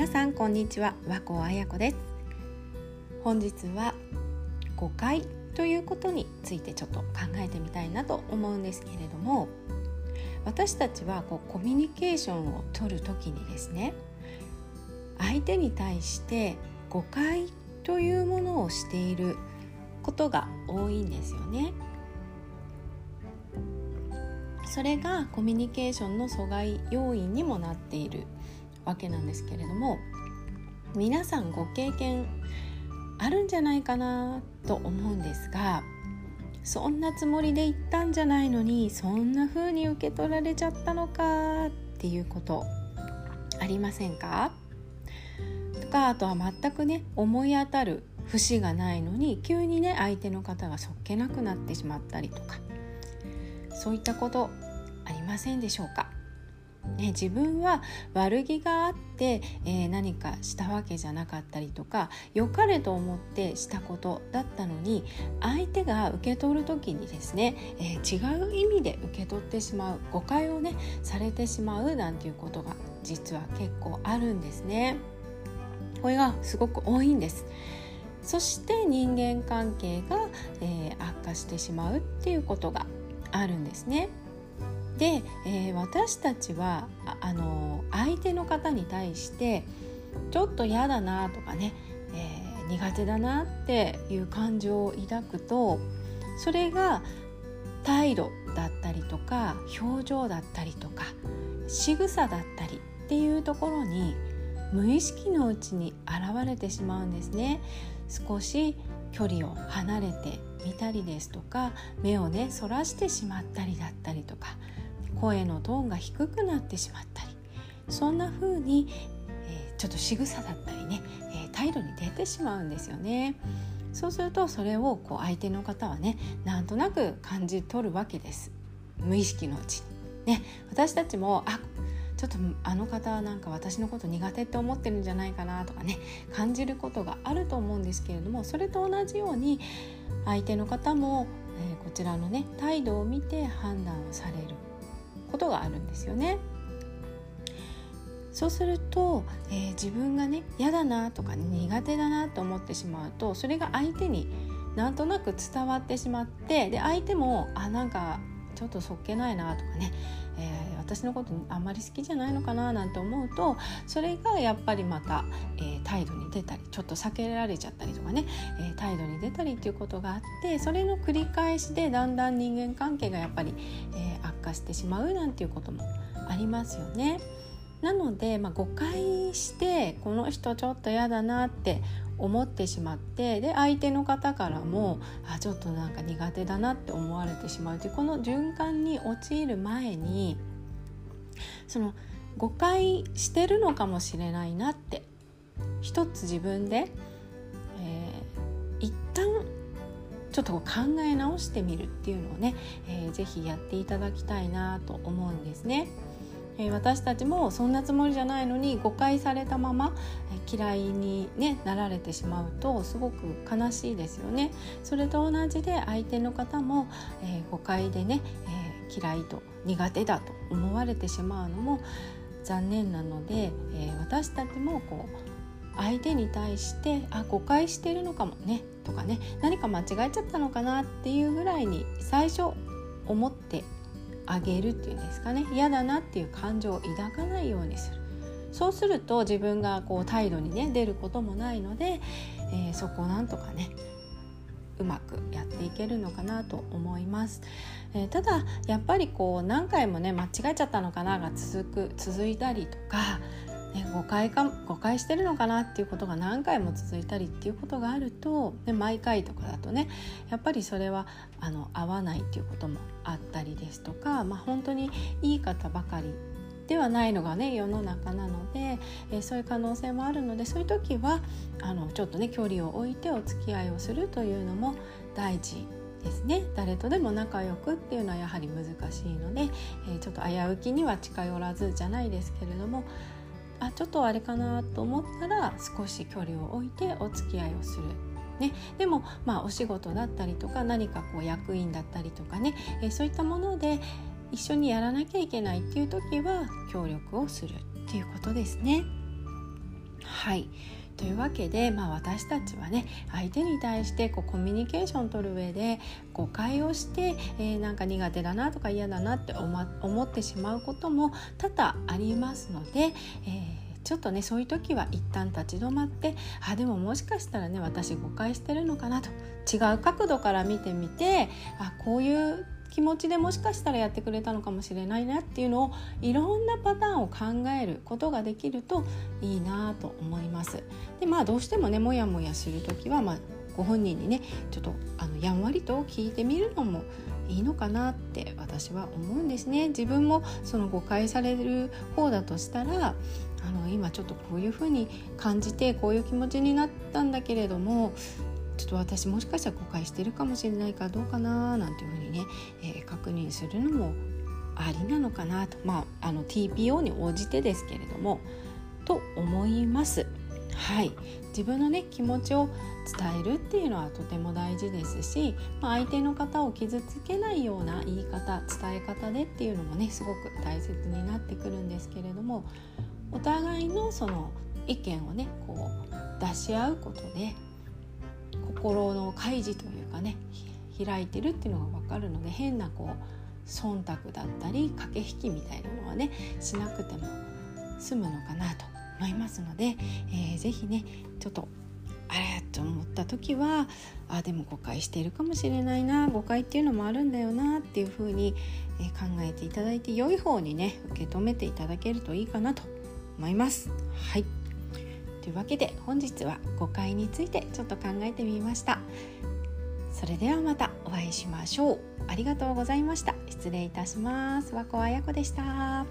皆さんこんにちは。和光彩子です。本日は誤解ということについてちょっと考えてみたいなと思うんですけれども私たちはこうコミュニケーションを取る時にですね相手に対して誤解というものをしていることが多いんですよね。それがコミュニケーションの阻害要因にもなっている。わけなんですけれども皆さんご経験あるんじゃないかなと思うんですがそんなつもりで言ったんじゃないのにそんな風に受け取られちゃったのかっていうことありませんか？とかあとは全くね思い当たる節がないのに急にね相手の方がそっけなくなってしまったりとかそういったことありませんでしょうか、ね、自分は悪気があって、えー、何かしたわけじゃなかったりとか良かれと思ってしたことだったのに相手が受け取る時にですね、えー、違う意味で受け取ってしまう誤解をねされてしまうなんていうことが実は結構あるんですね。これがすごく多いんです。そして人間関係が、えー、悪化してしまうっていうことがあるんですね。で、えー、私たちはあの相手の方に対してちょっと嫌だなとかね、えー、苦手だなっていう感情を抱くとそれが態度だったりとか表情だったりとか仕草だったりっていうところに無意識のうちに現れてしまうんですね。少し距離を離れてみたりですとか目をねそらしてしまったりだったりとか声のトーンが低くなってしまったりそんな風に、えー、ちょっと仕草だったりね、えー、態度に出てしまうんですよね。そうするとそれをこう相手の方はねなんとなく感じ取るわけです無意識のうちに。ね、私たちもあちょっとあの方はなんか私のこと苦手って思ってるんじゃないかなとかね感じることがあると思うんですけれどもそれと同じように相手の方も、えー、こちらのね態度を見て判断をされることがあるんですよね。そうすると、えー、自分がね嫌だなとか、苦手だなと思ってしまうとそれが相手になんとなく伝わってしまってで相手もあなんかちょっとそっけないなとかね、えー、私のことあんまり好きじゃないのかななんて思うとそれがやっぱりまた、えー、態度に出たりちょっと避けられちゃったりとかね、えー、態度に出たりっていうことがあってそれの繰り返しでだんだん人間関係がやっぱり、え化してしまうなんていうこともありますよね。なので、まあ、誤解してこの人ちょっと嫌だなって思ってしまってで相手の方からもあちょっとなんか苦手だなって思われてしまうというこの循環に陥る前にその誤解してるのかもしれないなって一つ自分で、ちょっと考え直してみるっていうのをね、えー、ぜひやっていただきたいなと思うんですね。えー、私たちもそんなつもりじゃないのに誤解されたまま、えー、嫌いに、ね、なられてしまうとすごく悲しいですよね。それと同じで相手の方も、えー、誤解でね、え嫌いと苦手だと思われてしまうのも残念なので、え私たちもこう相手に対してあ誤解してるのかもねとかね何か間違えちゃったのかなっていうぐらいに最初思ってあげるっていうんですかね。嫌だなっていう感情を抱かないようにする。そうすると自分がこう態度にね出ることもないので、えー、そこをなんとかねうまくやっていけるのかなと思います、えー、ただやっぱりこう何回もね間違えちゃったのかなが続く続いたりとかね、誤解か誤解してるのかなっていうことが何回も続いたりっていうことがあると、ね、毎回とかだとねやっぱりそれはあの合わないっていうこともあったりですとか、まあ、本当にいい方ばかりではないのがね世の中なので、えー、そういう可能性もあるのでそういう時はあのちょっとね距離を置いてお付き合いをするというのも大事ですね。誰とでも仲良くっていうのはやはり難しいので、えー、ちょっと危うきには近寄らずじゃないですけれどもあちょっとあれかなと思ったら少し距離を置いてお付き合いをする。ね、でも、まあ、お仕事だったりとか何かこう役員だったりとかね、えー、そういったもので一緒にやらなきゃいけないっていう時は協力をするっていうことですね。はいというわけで、まあ、私たちはね相手に対してこうコミュニケーションを取る上で誤解をして、えー、なんか苦手だなとか嫌だなって思ってしまうことも多々ありますので、えーちょっとねそういう時は一旦立ち止まってあでももしかしたらね私誤解してるのかなと違う角度から見てみてあこういう気持ちでもしかしたらやってくれたのかもしれないなっていうのをいろんなパターンを考えることができるといいなと思います。でまあどうしてもねモヤモヤする時は、まあ、ご本人にねちょっとあのやんわりと聞いてみるのもいいのかなって私は思うんですね。自分もその誤解される方だとしたらあの今ちょっとこういうふうに感じてこういう気持ちになったんだけれどもちょっと私もしかしたら誤解してるかもしれないからどうかななんていうふうにね、えー、確認するのもありなのかなとまああの TPO に応じてですけれどもと思います。はい自分のね気持ちを伝えるっていうのはとても大事ですし、まあ、相手の方を傷つけないような言い方伝え方でっていうのもねすごく大切になってくるんですけれどもお互いのその意見をねこう出し合うことで心の開示というかね開いてるっていうのが分かるので変なこう忖度だったり駆け引きみたいなのはねしなくても済むのかなと思いますので、えー、ぜねちょっとあれと思った時はあでも誤解しているかもしれないな誤解っていうのもあるんだよなっていうふうに、え考えていただいて良い方にね受け止めていただけるといいかなと思います。はいというわけで本日は誤解についてちょっと考えてみました。それではまたお会いしましょう。ありがとうございました。失礼いたします。和子彩子でした。